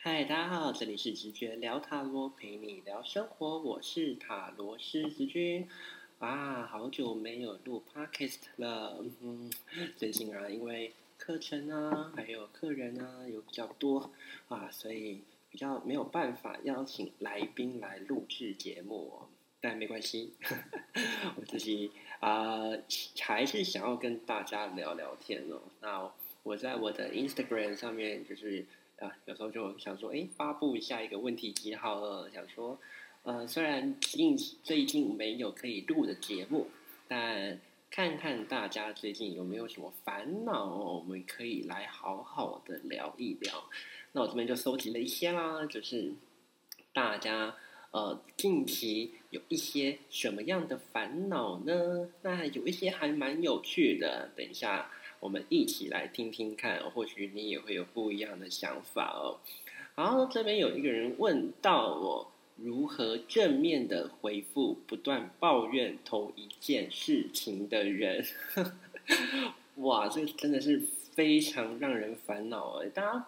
嗨，大家好，这里是直觉聊塔罗，陪你聊生活，我是塔罗师直君。啊，好久没有录 podcast 了，嗯，最近啊，因为课程啊，还有客人啊，有比较多啊，所以比较没有办法邀请来宾来录制节目，但没关系，我自己啊，还是想要跟大家聊聊天哦。那我在我的 Instagram 上面就是。啊，有时候就想说，哎，发布下一个问题记号了。想说，呃，虽然近最近没有可以录的节目，但看看大家最近有没有什么烦恼，我们可以来好好的聊一聊。那我这边就收集了一些啦，就是大家呃近期有一些什么样的烦恼呢？那有一些还蛮有趣的，等一下。我们一起来听听看，或许你也会有不一样的想法哦。好，这边有一个人问到我如何正面的回复不断抱怨同一件事情的人。哇，这真的是非常让人烦恼哎！大家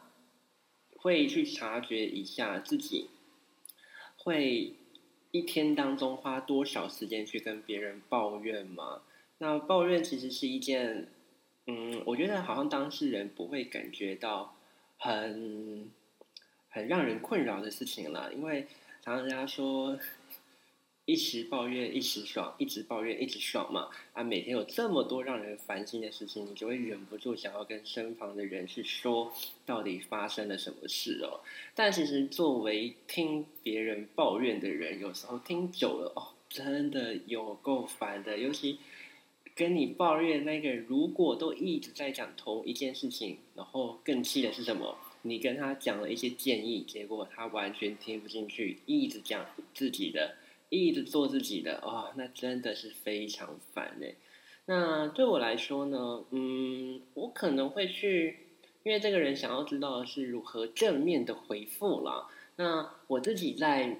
会去察觉一下自己会一天当中花多少时间去跟别人抱怨吗？那抱怨其实是一件。嗯，我觉得好像当事人不会感觉到很很让人困扰的事情了，因为常常人家说一时抱怨一时爽，一直抱怨一直爽嘛。啊，每天有这么多让人烦心的事情，你就会忍不住想要跟身旁的人去说到底发生了什么事哦。但其实作为听别人抱怨的人，有时候听久了哦，真的有够烦的，尤其。跟你抱怨那个人，如果都一直在讲同一件事情，然后更气的是什么？你跟他讲了一些建议，结果他完全听不进去，一直讲自己的，一直做自己的，哦，那真的是非常烦哎。那对我来说呢，嗯，我可能会去，因为这个人想要知道的是如何正面的回复了。那我自己在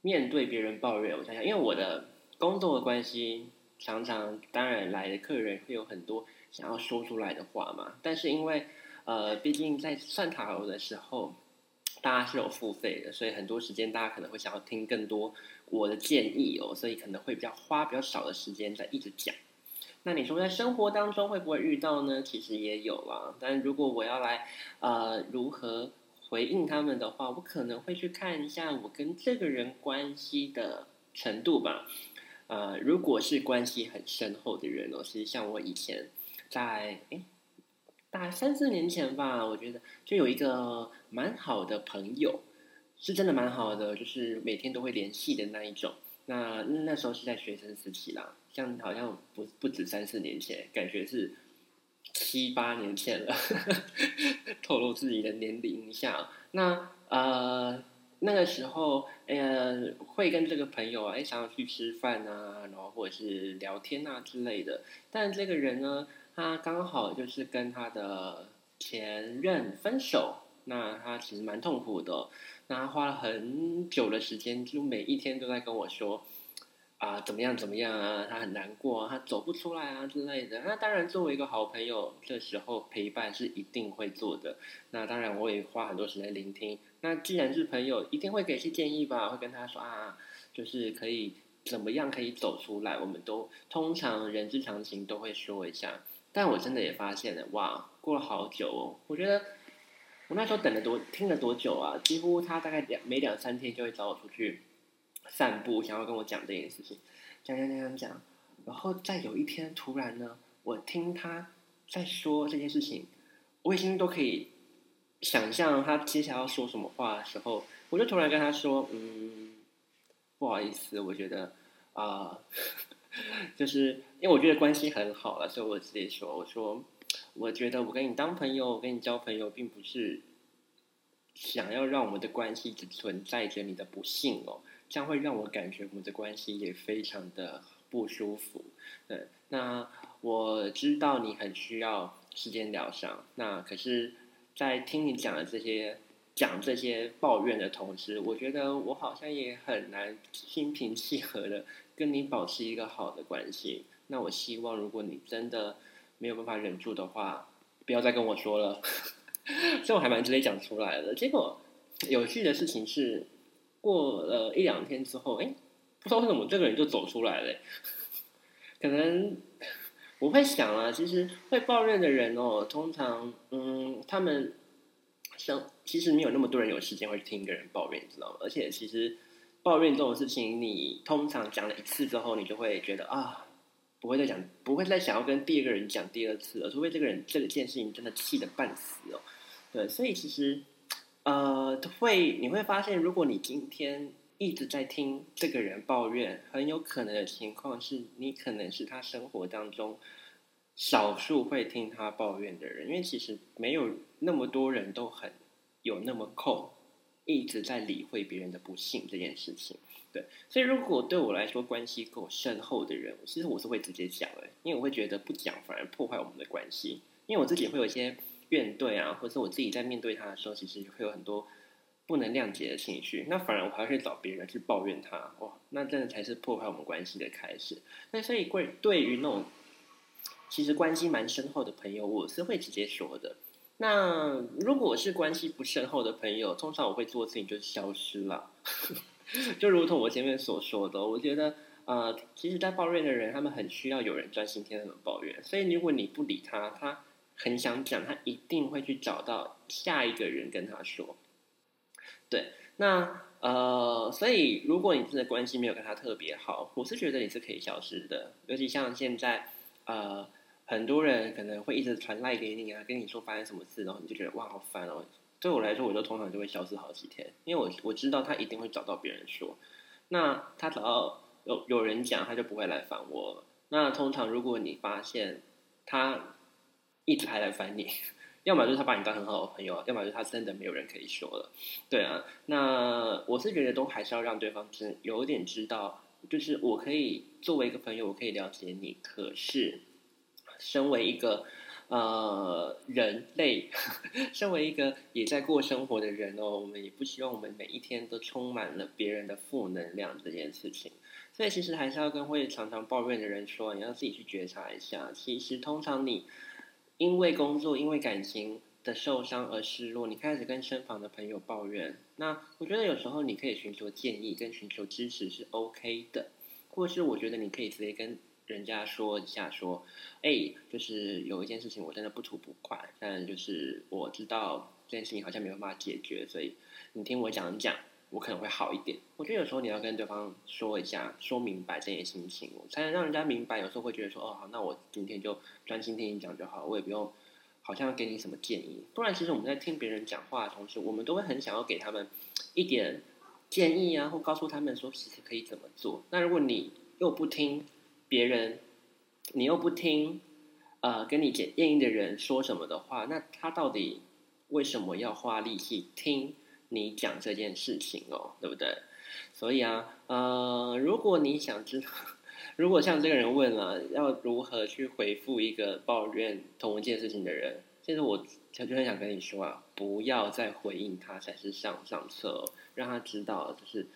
面对别人抱怨，我想想，因为我的工作的关系。常常，当然来的客人会有很多想要说出来的话嘛。但是因为，呃，毕竟在算塔罗的时候，大家是有付费的，所以很多时间大家可能会想要听更多我的建议哦，所以可能会比较花比较少的时间在一直讲。那你说在生活当中会不会遇到呢？其实也有啦。但如果我要来，呃，如何回应他们的话，我可能会去看一下我跟这个人关系的程度吧。呃，如果是关系很深厚的人哦，其实像我以前在哎，大概三四年前吧，我觉得就有一个蛮好的朋友，是真的蛮好的，就是每天都会联系的那一种。那那时候是在学生时期啦，像好像不不止三四年前，感觉是七八年前了，透露自己的年龄一下。那呃。那个时候，呃，会跟这个朋友哎，想要去吃饭啊，然后或者是聊天啊之类的。但这个人呢，他刚好就是跟他的前任分手，那他其实蛮痛苦的。那他花了很久的时间，就每一天都在跟我说。啊，怎么样？怎么样啊？他很难过啊，他走不出来啊之类的。那当然，作为一个好朋友，这时候陪伴是一定会做的。那当然，我也花很多时间聆听。那既然是朋友，一定会给些建议吧？会跟他说啊，就是可以怎么样可以走出来。我们都通常人之常情都会说一下。但我真的也发现了，哇，过了好久哦。我觉得我那时候等了多听了多久啊？几乎他大概两每两三天就会找我出去。散步，想要跟我讲这件事情，讲讲讲讲讲，然后再有一天突然呢，我听他在说这件事情，我已经都可以想象他接下来要说什么话的时候，我就突然跟他说：“嗯，不好意思，我觉得啊，就是因为我觉得关系很好了，所以我直接说，我说我觉得我跟你当朋友，我跟你交朋友，并不是想要让我们的关系只存在着你的不幸哦。”将会让我感觉我们的关系也非常的不舒服。对，那我知道你很需要时间疗伤。那可是，在听你讲的这些讲这些抱怨的同时，我觉得我好像也很难心平气和的跟你保持一个好的关系。那我希望，如果你真的没有办法忍住的话，不要再跟我说了。所以我还蛮直接讲出来的。结果有趣的事情是，过了一两天之后，哎，不知道为什么这个人就走出来了。可能我会想啊，其实会抱怨的人哦，通常嗯，他们生其实没有那么多人有时间会听一个人抱怨，你知道吗？而且其实抱怨这种事情，你通常讲了一次之后，你就会觉得啊。不会再讲，不会再想要跟第二个人讲第二次了，除非这个人这件事情真的气得半死哦。对，所以其实，呃，会你会发现，如果你今天一直在听这个人抱怨，很有可能的情况是你可能是他生活当中少数会听他抱怨的人，因为其实没有那么多人都很有那么空，一直在理会别人的不幸这件事情。对，所以如果对我来说关系够深厚的人，其实我是会直接讲的，因为我会觉得不讲反而破坏我们的关系。因为我自己会有一些怨怼啊，或者我自己在面对他的时候，其实会有很多不能谅解的情绪，那反而我还会找别人去抱怨他，哇，那真的才是破坏我们关系的开始。那所以对对于那种其实关系蛮深厚的朋友，我是会直接说的。那如果是关系不深厚的朋友，通常我会做的事情就消失了。就如同我前面所说的，我觉得，呃，其实，在抱怨的人，他们很需要有人专心听他们抱怨。所以，如果你不理他，他很想讲，他一定会去找到下一个人跟他说。对，那呃，所以，如果你真的关系没有跟他特别好，我是觉得你是可以消失的。尤其像现在，呃，很多人可能会一直传赖给你啊，跟你说发生什么事，然后你就觉得哇，好烦哦。对我来说，我就通常就会消失好几天，因为我我知道他一定会找到别人说，那他找到有有人讲，他就不会来烦我。那通常如果你发现他一直还来烦你，要么就是他把你当很好的朋友，要么就是他真的没有人可以说了。对啊，那我是觉得都还是要让对方知有点知道，就是我可以作为一个朋友，我可以了解你，可是身为一个。呃，人类 身为一个也在过生活的人哦，我们也不希望我们每一天都充满了别人的负能量这件事情。所以其实还是要跟会常常抱怨的人说，你要自己去觉察一下。其实通常你因为工作、因为感情的受伤而失落，你开始跟身旁的朋友抱怨。那我觉得有时候你可以寻求建议跟寻求支持是 OK 的，或是我觉得你可以直接跟。人家说一下说，哎，就是有一件事情我真的不吐不快，但就是我知道这件事情好像没有办法解决，所以你听我讲讲，我可能会好一点。我觉得有时候你要跟对方说一下，说明白这件心情，才能让人家明白。有时候会觉得说，哦，好，那我今天就专心听你讲就好，我也不用好像给你什么建议。不然，其实我们在听别人讲话的同时，我们都会很想要给他们一点建议啊，或告诉他们说其实可以怎么做。那如果你又不听，别人，你又不听，呃，跟你建议的人说什么的话，那他到底为什么要花力气听你讲这件事情哦？对不对？所以啊，呃，如果你想知道，如果像这个人问了，要如何去回复一个抱怨同一件事情的人，其实我就很想跟你说啊，不要再回应他才是上上策，让他知道，就是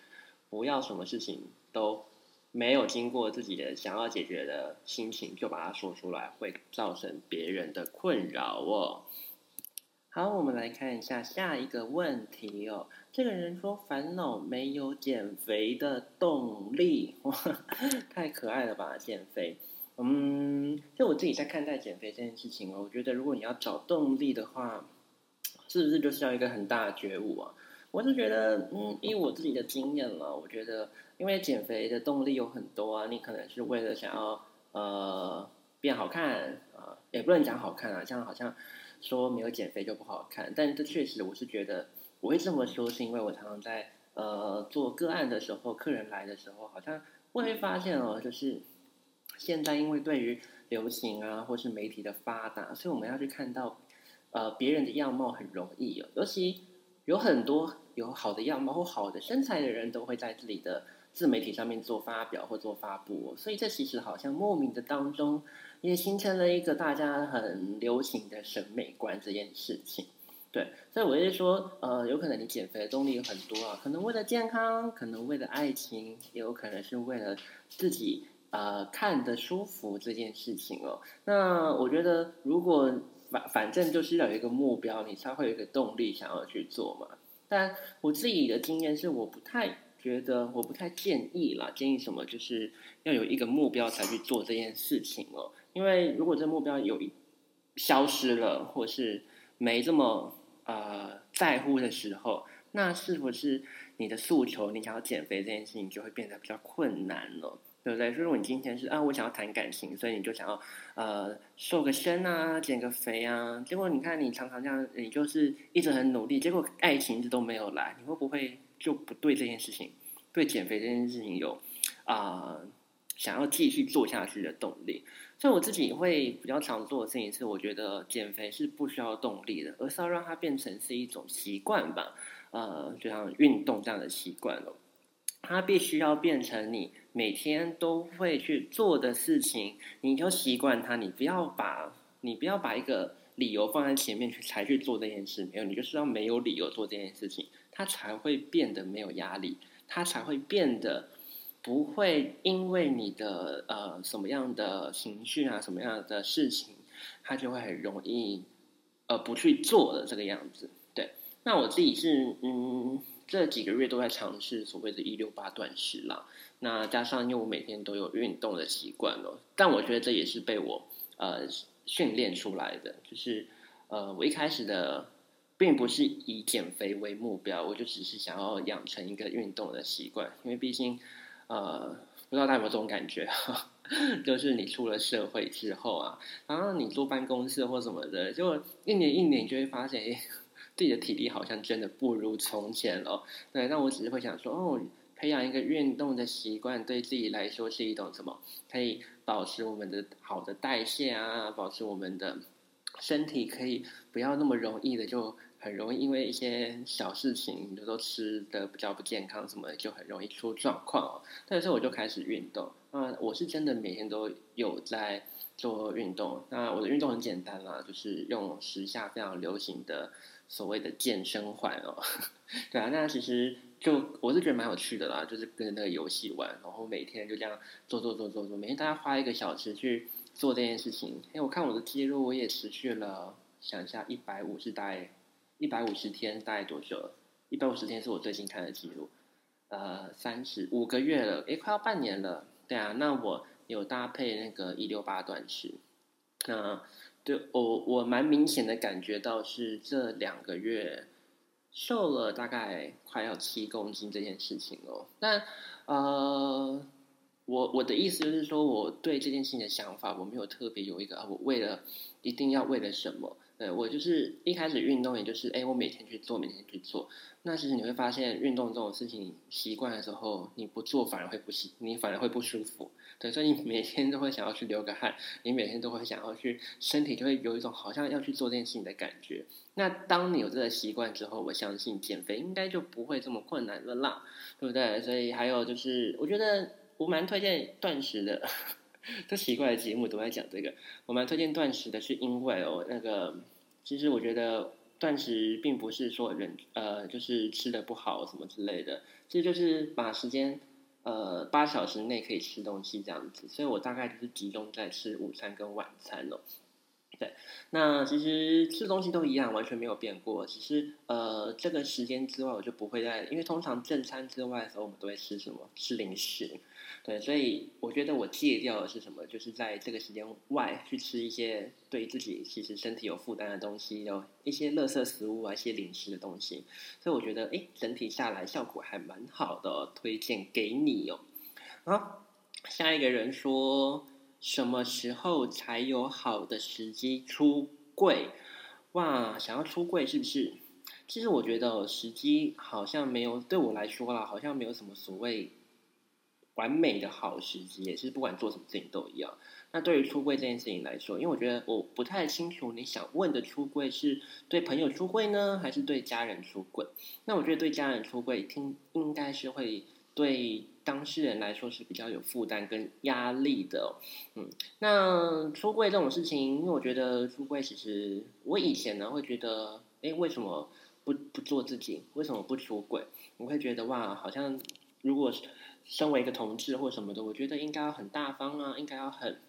不要什么事情都。没有经过自己的想要解决的心情，就把它说出来，会造成别人的困扰哦。好，我们来看一下下一个问题哦。这个人说烦恼没有减肥的动力，哇，太可爱了吧！减肥，嗯，就我自己在看待减肥这件事情哦，我觉得如果你要找动力的话，是不是就是要一个很大的觉悟啊？我是觉得，嗯，以我自己的经验了，我觉得。因为减肥的动力有很多啊，你可能是为了想要呃变好看啊，也不能讲好看啊，这样好像说没有减肥就不好看。但这确实，我是觉得我会这么说，是因为我常常在呃做个案的时候，客人来的时候，好像会发现哦，就是现在因为对于流行啊或是媒体的发达，所以我们要去看到呃别人的样貌很容易哦，尤其有很多有好的样貌或好的身材的人都会在这里的。自媒体上面做发表或做发布，所以这其实好像莫名的当中也形成了一个大家很流行的审美观这件事情。对，所以我是说，呃，有可能你减肥的动力有很多啊，可能为了健康，可能为了爱情，也有可能是为了自己呃看的舒服这件事情哦。那我觉得，如果反反正就是要有一个目标，你才会有一个动力想要去做嘛。但我自己的经验是，我不太觉得，我不太建议啦。建议什么？就是要有一个目标才去做这件事情哦。因为如果这目标有一消失了，或是没这么呃在乎的时候，那是不是你的诉求，你想要减肥这件事情就会变得比较困难了？对不对？如果你今天是啊，我想要谈感情，所以你就想要呃瘦个身啊，减个肥啊，结果你看你常常这样，你就是一直很努力，结果爱情一直都没有来，你会不会就不对这件事情，对减肥这件事情有啊想要继续做下去的动力？所以我自己会比较常做的事情是，我觉得减肥是不需要动力的，而是要让它变成是一种习惯吧，呃，就像运动这样的习惯了。它必须要变成你每天都会去做的事情，你就习惯它。你不要把，你不要把一个理由放在前面去才去做这件事。没有，你就是要没有理由做这件事情，它才会变得没有压力，它才会变得不会因为你的呃什么样的情绪啊，什么样的事情，它就会很容易呃不去做的这个样子。对，那我自己是嗯。这几个月都在尝试所谓的“一六八断食”啦，那加上因为我每天都有运动的习惯哦，但我觉得这也是被我呃训练出来的。就是呃，我一开始的并不是以减肥为目标，我就只是想要养成一个运动的习惯。因为毕竟呃，不知道大家有没有这种感觉，就是你出了社会之后啊，然后你坐办公室或什么的，就一年一年就会发现，哎。自己的体力好像真的不如从前了，对。那我只是会想说，哦，培养一个运动的习惯，对自己来说是一种什么？可以保持我们的好的代谢啊，保持我们的身体可以不要那么容易的，就很容易因为一些小事情，比如说吃的比较不健康什么，就很容易出状况哦。但是我就开始运动，啊，我是真的每天都有在做运动。那我的运动很简单啦，就是用时下非常流行的。所谓的健身环哦，对啊，那其实就我是觉得蛮有趣的啦，就是跟着那个游戏玩，然后每天就这样做做做做做，每天大家花一个小时去做这件事情。哎，我看我的记录，我也持续了，想一下，一百五是大概一百五十天，大概多久？一百五十天是我最近看的记录，呃，三十五个月了，哎，快要半年了。对啊，那我有搭配那个一六八短食，那。对我，我蛮明显的感觉到是这两个月瘦了大概快要七公斤这件事情哦。那呃，我我的意思就是说，我对这件事情的想法，我没有特别有一个，我为了一定要为了什么。对我就是一开始运动，也就是哎，我每天去做，每天去做。那其实你会发现，运动这种事情习惯的时候，你不做反而会不习，你反而会不舒服。对，所以你每天都会想要去流个汗，你每天都会想要去，身体就会有一种好像要去做这件事情的感觉。那当你有这个习惯之后，我相信减肥应该就不会这么困难了啦，对不对？所以还有就是，我觉得我蛮推荐断食的。这奇怪的节目都在讲这个，我蛮推荐断食的，是因为哦，那个其实我觉得断食并不是说人呃就是吃的不好什么之类的，这就是把时间呃八小时内可以吃东西这样子，所以我大概就是集中在吃午餐跟晚餐哦。对，那其实吃东西都一样，完全没有变过。只是呃，这个时间之外，我就不会再，因为通常正餐之外的时候，我们都会吃什么？吃零食。对，所以我觉得我戒掉的是什么？就是在这个时间外去吃一些对自己其实身体有负担的东西，有一些垃圾食物啊，一些零食的东西。所以我觉得，哎，整体下来效果还蛮好的，推荐给你哦。好，下一个人说。什么时候才有好的时机出柜？哇，想要出柜是不是？其实我觉得时机好像没有，对我来说啦，好像没有什么所谓完美的好时机，也是不管做什么事情都一样。那对于出柜这件事情来说，因为我觉得我不太清楚你想问的出柜是对朋友出柜呢，还是对家人出柜？那我觉得对家人出柜，听应该是会对。当事人来说是比较有负担跟压力的，嗯，那出柜这种事情，因为我觉得出柜其实我以前呢会觉得，哎，为什么不不做自己？为什么不出轨？我会觉得哇，好像如果身为一个同志或什么的，我觉得应该要很大方啊，应该要很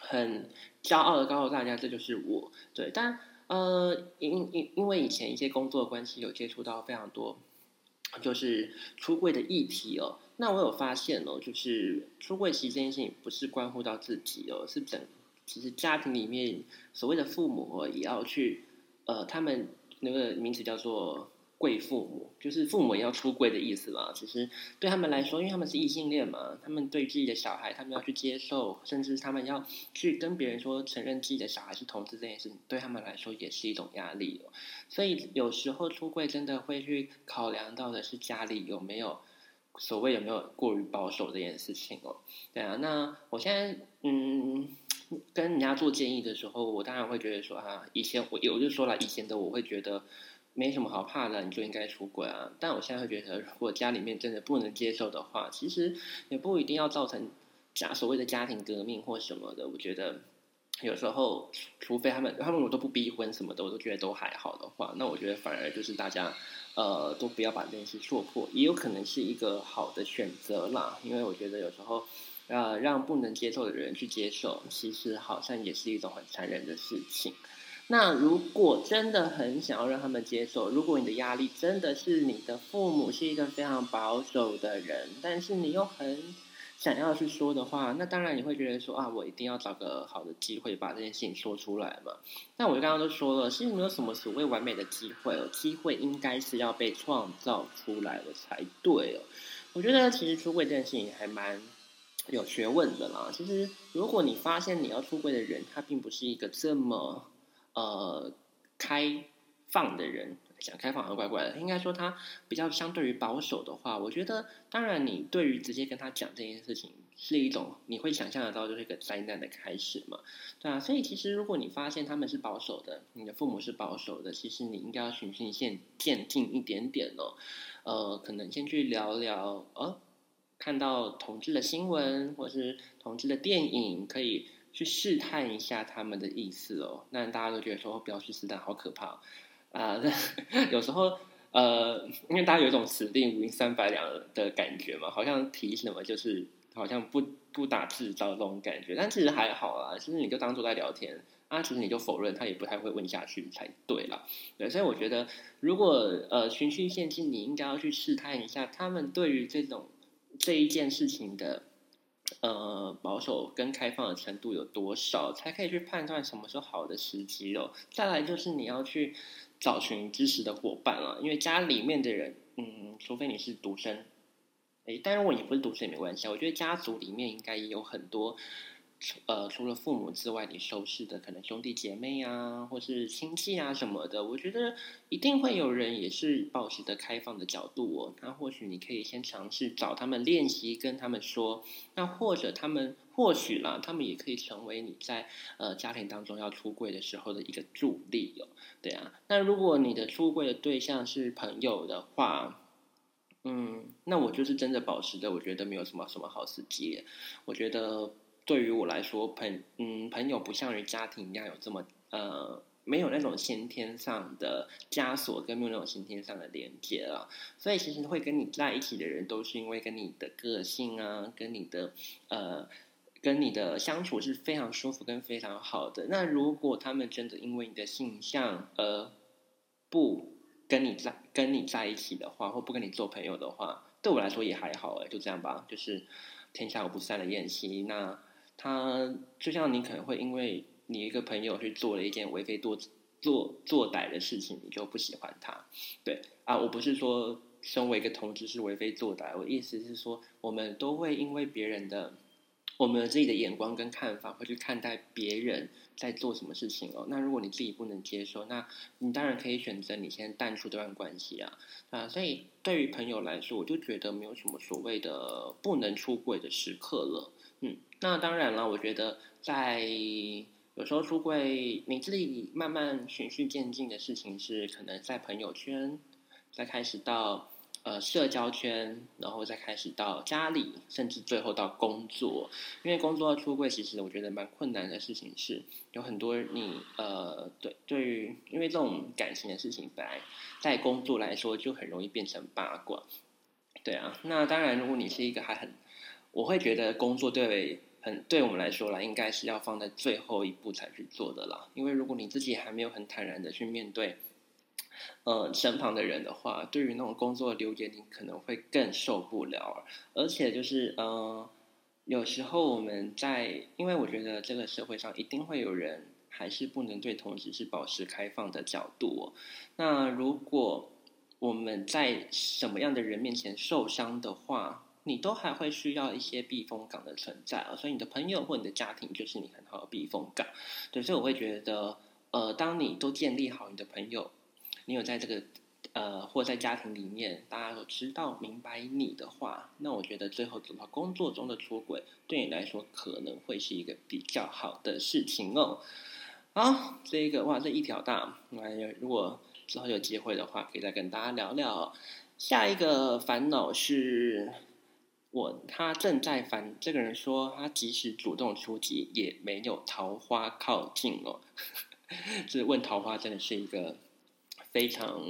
很骄傲的告诉大家，这就是我。对，但呃，因因因为以前一些工作关系有接触到非常多，就是出柜的议题哦。那我有发现哦，就是出柜其实这件事情不是关乎到自己哦，是整其实家庭里面所谓的父母哦，也要去呃，他们那个名词叫做。贵父母就是父母要出柜的意思嘛。其实对他们来说，因为他们是异性恋嘛，他们对自己的小孩，他们要去接受，甚至他们要去跟别人说承认自己的小孩是同志这件事，对他们来说也是一种压力哦。所以有时候出柜真的会去考量到的是家里有没有所谓有没有过于保守这件事情哦。对啊，那我现在嗯跟人家做建议的时候，我当然会觉得说啊，以前我我就说了，以前的我会觉得。没什么好怕的，你就应该出轨啊！但我现在会觉得，如果家里面真的不能接受的话，其实也不一定要造成家所谓的家庭革命或什么的。我觉得有时候，除非他们他们我都不逼婚什么的，我都觉得都还好的话，那我觉得反而就是大家呃都不要把这件事做破，也有可能是一个好的选择啦。因为我觉得有时候呃让不能接受的人去接受，其实好像也是一种很残忍的事情。那如果真的很想要让他们接受，如果你的压力真的是你的父母是一个非常保守的人，但是你又很想要去说的话，那当然你会觉得说啊，我一定要找个好的机会把这件事情说出来嘛。那我刚刚都说了，是没有什么所谓完美的机会哦，机会应该是要被创造出来的才对哦。我觉得其实出柜这件事情还蛮有学问的啦。其实如果你发现你要出柜的人，他并不是一个这么。呃，开放的人讲开放好像怪怪的，应该说他比较相对于保守的话，我觉得当然你对于直接跟他讲这件事情是一种你会想象得到就是一个灾难的开始嘛，对啊，所以其实如果你发现他们是保守的，你的父母是保守的，其实你应该要循序渐渐进一点点哦，呃，可能先去聊聊，呃，看到同志的新闻或是同志的电影可以。去试探一下他们的意思哦，那大家都觉得说不要去试探，好可怕啊！有时候呃，因为大家有一种此地无银三百两的感觉嘛，好像提什么就是好像不不打自招这种感觉，但其实还好啦，其实你就当做在聊天啊，其实你就否认，他也不太会问下去才对了。对，所以我觉得如果呃循序渐进，你应该要去试探一下他们对于这种这一件事情的。呃，保守跟开放的程度有多少，才可以去判断什么时候好的时机哦。再来就是你要去找寻支持的伙伴了，因为家里面的人，嗯，除非你是独生，哎，但如果你不是独生也没关系。我觉得家族里面应该也有很多。呃，除了父母之外，你收拾的可能兄弟姐妹啊，或是亲戚啊什么的，我觉得一定会有人也是保持的开放的角度哦。那或许你可以先尝试找他们练习，跟他们说，那或者他们或许啦，他们也可以成为你在呃家庭当中要出柜的时候的一个助力哦。对啊，那如果你的出柜的对象是朋友的话，嗯，那我就是真的保持的，我觉得没有什么什么好时机，我觉得。对于我来说，朋嗯朋友不像于家庭一样有这么呃没有那种先天上的枷锁，跟没有那种先天上的连接了。所以其实会跟你在一起的人，都是因为跟你的个性啊，跟你的呃跟你的相处是非常舒服跟非常好的。那如果他们真的因为你的性向而不跟你在跟你在一起的话，或不跟你做朋友的话，对我来说也还好哎，就这样吧，就是天下无不散的宴席那。他就像你可能会因为你一个朋友去做了一件为非作作作歹的事情，你就不喜欢他，对啊，我不是说身为一个同志是为非作歹，我意思是说，我们都会因为别人的我们自己的眼光跟看法，会去看待别人在做什么事情哦。那如果你自己不能接受，那你当然可以选择你先淡出这段关系啊啊。所以对于朋友来说，我就觉得没有什么所谓的不能出轨的时刻了。嗯，那当然了，我觉得在有时候出柜，你自己慢慢循序渐进的事情是，可能在朋友圈，再开始到呃社交圈，然后再开始到家里，甚至最后到工作。因为工作出柜，其实我觉得蛮困难的事情是，有很多你呃对对于，因为这种感情的事情，本来在工作来说就很容易变成八卦。对啊，那当然，如果你是一个还很我会觉得工作对很对我们来说啦，应该是要放在最后一步才去做的啦。因为如果你自己还没有很坦然的去面对，呃，身旁的人的话，对于那种工作流言，你可能会更受不了。而且就是，呃，有时候我们在，因为我觉得这个社会上一定会有人还是不能对同事是保持开放的角度。哦那如果我们在什么样的人面前受伤的话，你都还会需要一些避风港的存在啊。所以你的朋友或你的家庭就是你很好的避风港。对，所以我会觉得，呃，当你都建立好你的朋友。你有在这个呃，或在家庭里面，大家都知道明白你的话，那我觉得最后走到工作中的出轨，对你来说可能会是一个比较好的事情哦。好，这个哇，这一条大，那如果之后有机会的话，可以再跟大家聊聊。下一个烦恼是我，他正在烦这个人说，他即使主动出击，也没有桃花靠近哦。这问桃花真的是一个。非常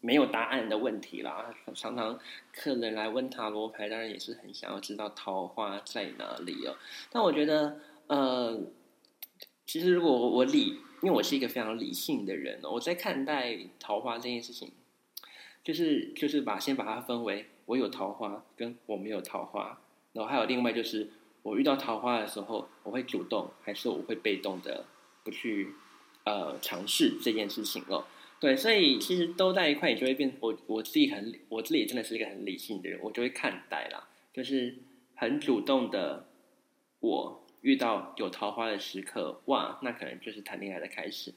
没有答案的问题啦。常常客人来问塔罗牌，当然也是很想要知道桃花在哪里哦。但我觉得，呃，其实如果我理，因为我是一个非常理性的人哦，我在看待桃花这件事情，就是就是把先把它分为我有桃花跟我没有桃花，然后还有另外就是我遇到桃花的时候，我会主动还是我会被动的不去。呃，尝试这件事情哦，对，所以其实都在一块，你就会变。我我自己很，我自己真的是一个很理性的人，我就会看待啦，就是很主动的。我遇到有桃花的时刻，哇，那可能就是谈恋爱的开始。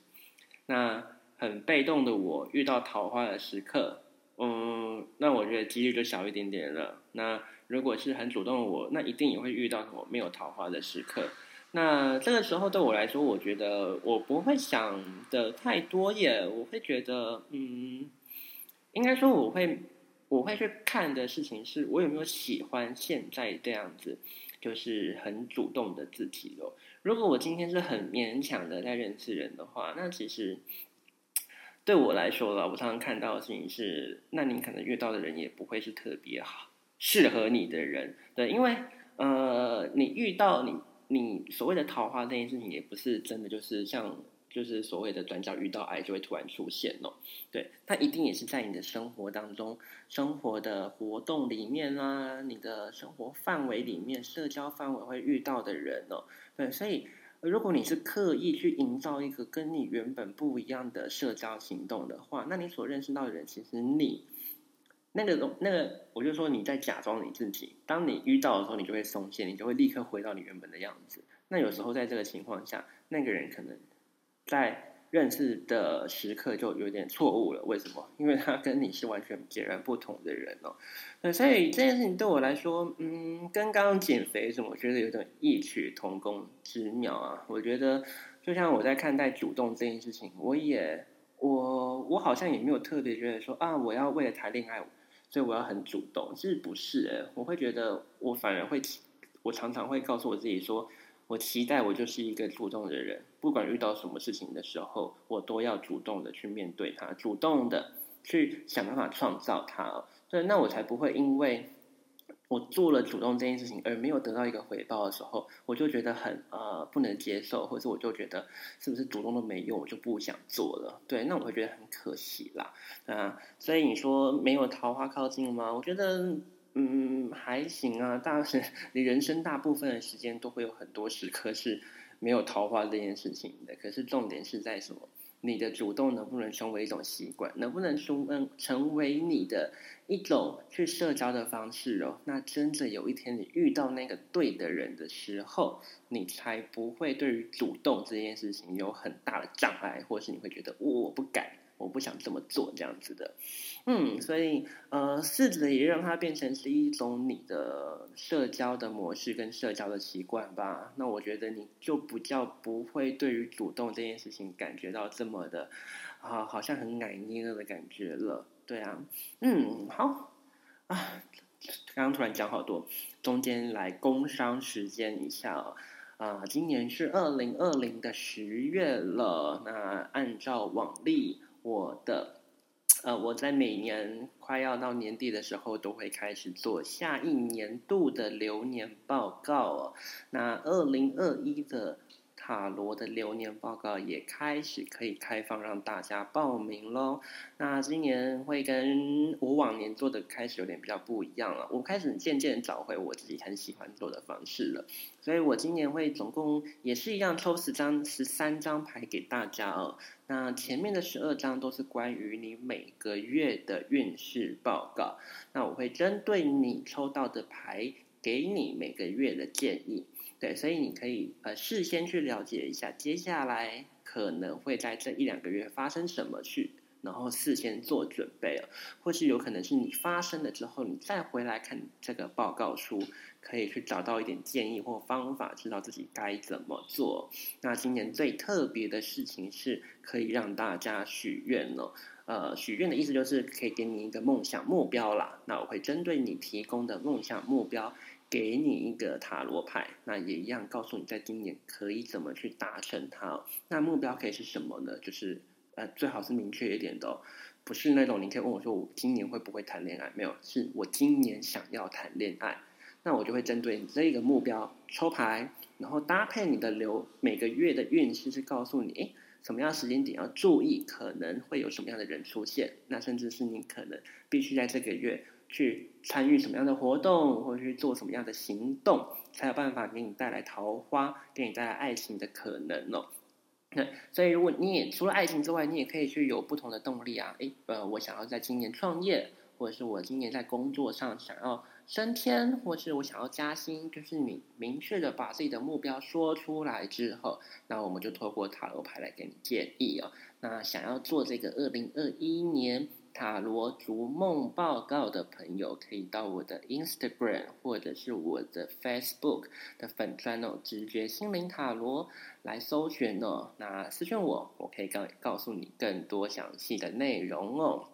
那很被动的我遇到桃花的时刻，嗯，那我觉得几率就小一点点了。那如果是很主动我，那一定也会遇到我没有桃花的时刻。那这个时候对我来说，我觉得我不会想的太多耶。我会觉得，嗯，应该说我会，我会去看的事情是我有没有喜欢现在这样子，就是很主动的自己哦。如果我今天是很勉强的在认识人的话，那其实对我来说了，我常常看到的事情是，那你可能遇到的人也不会是特别好适合你的人，对，因为呃，你遇到你。你所谓的桃花这件事情，也不是真的，就是像就是所谓的转角遇到爱就会突然出现哦。对，它一定也是在你的生活当中、生活的活动里面啦，你的生活范围里面、社交范围会遇到的人哦。对，所以如果你是刻意去营造一个跟你原本不一样的社交行动的话，那你所认识到的人，其实你。那个那个，我就说你在假装你自己。当你遇到的时候，你就会松懈，你就会立刻回到你原本的样子。那有时候在这个情况下，那个人可能在认识的时刻就有点错误了。为什么？因为他跟你是完全截然不同的人哦。那所以这件事情对我来说，嗯，跟刚刚减肥什么，我觉得有点异曲同工之妙啊。我觉得就像我在看待主动这件事情，我也我我好像也没有特别觉得说啊，我要为了谈恋爱。所以我要很主动，其实不是诶，我会觉得我反而会，我常常会告诉我自己说，我期待我就是一个主动的人，不管遇到什么事情的时候，我都要主动的去面对它，主动的去想办法创造它，对，那我才不会因为。我做了主动这件事情，而没有得到一个回报的时候，我就觉得很呃不能接受，或者我就觉得是不是主动都没用，我就不想做了。对，那我会觉得很可惜啦。啊，所以你说没有桃花靠近吗？我觉得嗯还行啊。但是你人生大部分的时间都会有很多时刻是没有桃花这件事情的。可是重点是在什么？你的主动能不能成为一种习惯？能不能成成为你的一种去社交的方式哦？那真的有一天你遇到那个对的人的时候，你才不会对于主动这件事情有很大的障碍，或是你会觉得我不敢。我不想这么做，这样子的，嗯，所以呃，试着也让它变成是一种你的社交的模式跟社交的习惯吧。那我觉得你就不叫不会对于主动这件事情感觉到这么的啊，好像很奶捏了的感觉了。对啊，嗯，好啊，刚刚突然讲好多，中间来工商时间一下啊，今年是二零二零的十月了，那按照往例。我的呃，我在每年快要到年底的时候，都会开始做下一年度的流年报告哦。那二零二一的。塔罗的流年报告也开始可以开放让大家报名喽。那今年会跟我往年做的开始有点比较不一样了。我开始渐渐找回我自己很喜欢做的方式了。所以我今年会总共也是一样抽十张、十三张牌给大家哦。那前面的十二张都是关于你每个月的运势报告。那我会针对你抽到的牌，给你每个月的建议。对，所以你可以呃事先去了解一下，接下来可能会在这一两个月发生什么去，然后事先做准备了，或是有可能是你发生了之后，你再回来看这个报告书，可以去找到一点建议或方法，知道自己该怎么做。那今年最特别的事情是可以让大家许愿了，呃，许愿的意思就是可以给你一个梦想目标啦。那我会针对你提供的梦想目标。给你一个塔罗牌，那也一样告诉你，在今年可以怎么去达成它。那目标可以是什么呢？就是呃，最好是明确一点的，不是那种你可以问我说我今年会不会谈恋爱？没有，是我今年想要谈恋爱。那我就会针对你这个目标抽牌，然后搭配你的流每个月的运势，是告诉你，诶，什么样时间点要注意，可能会有什么样的人出现。那甚至是你可能必须在这个月。去参与什么样的活动，或者去做什么样的行动，才有办法给你带来桃花，给你带来爱情的可能哦。那所以，如果你也除了爱情之外，你也可以去有不同的动力啊。诶，呃，我想要在今年创业，或者是我今年在工作上想要升天，或是我想要加薪，就是你明确的把自己的目标说出来之后，那我们就透过塔罗牌来给你建议哦。那想要做这个二零二一年。塔罗逐梦报告的朋友可以到我的 Instagram 或者是我的 Facebook 的粉专哦，直觉心灵塔罗来搜寻哦。那私讯我，我可以告告诉你更多详细的内容哦。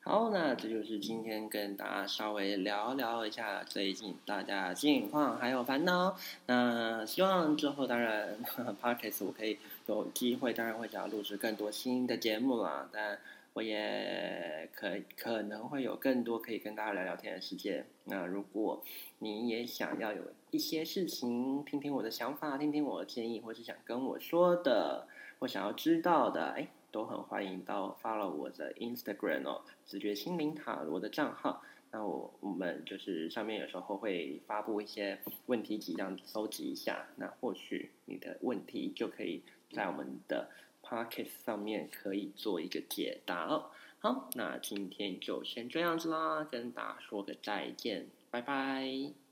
好，那这就是今天跟大家稍微聊聊一下最近大家近况还有烦恼。那希望之后当然 Podcast 我可以有机会，当然会想要录制更多新的节目啦，但。我也可可能会有更多可以跟大家聊聊天的时间。那如果你也想要有一些事情，听听我的想法，听听我的建议，或是想跟我说的，或想要知道的，哎，都很欢迎到 follow 我的 Instagram 哦，直觉心灵塔罗的账号。那我我们就是上面有时候会发布一些问题集，这样收集一下。那或许你的问题就可以在我们的。Pocket 上面可以做一个解答哦。好，那今天就先这样子啦，跟大家说个再见，拜拜。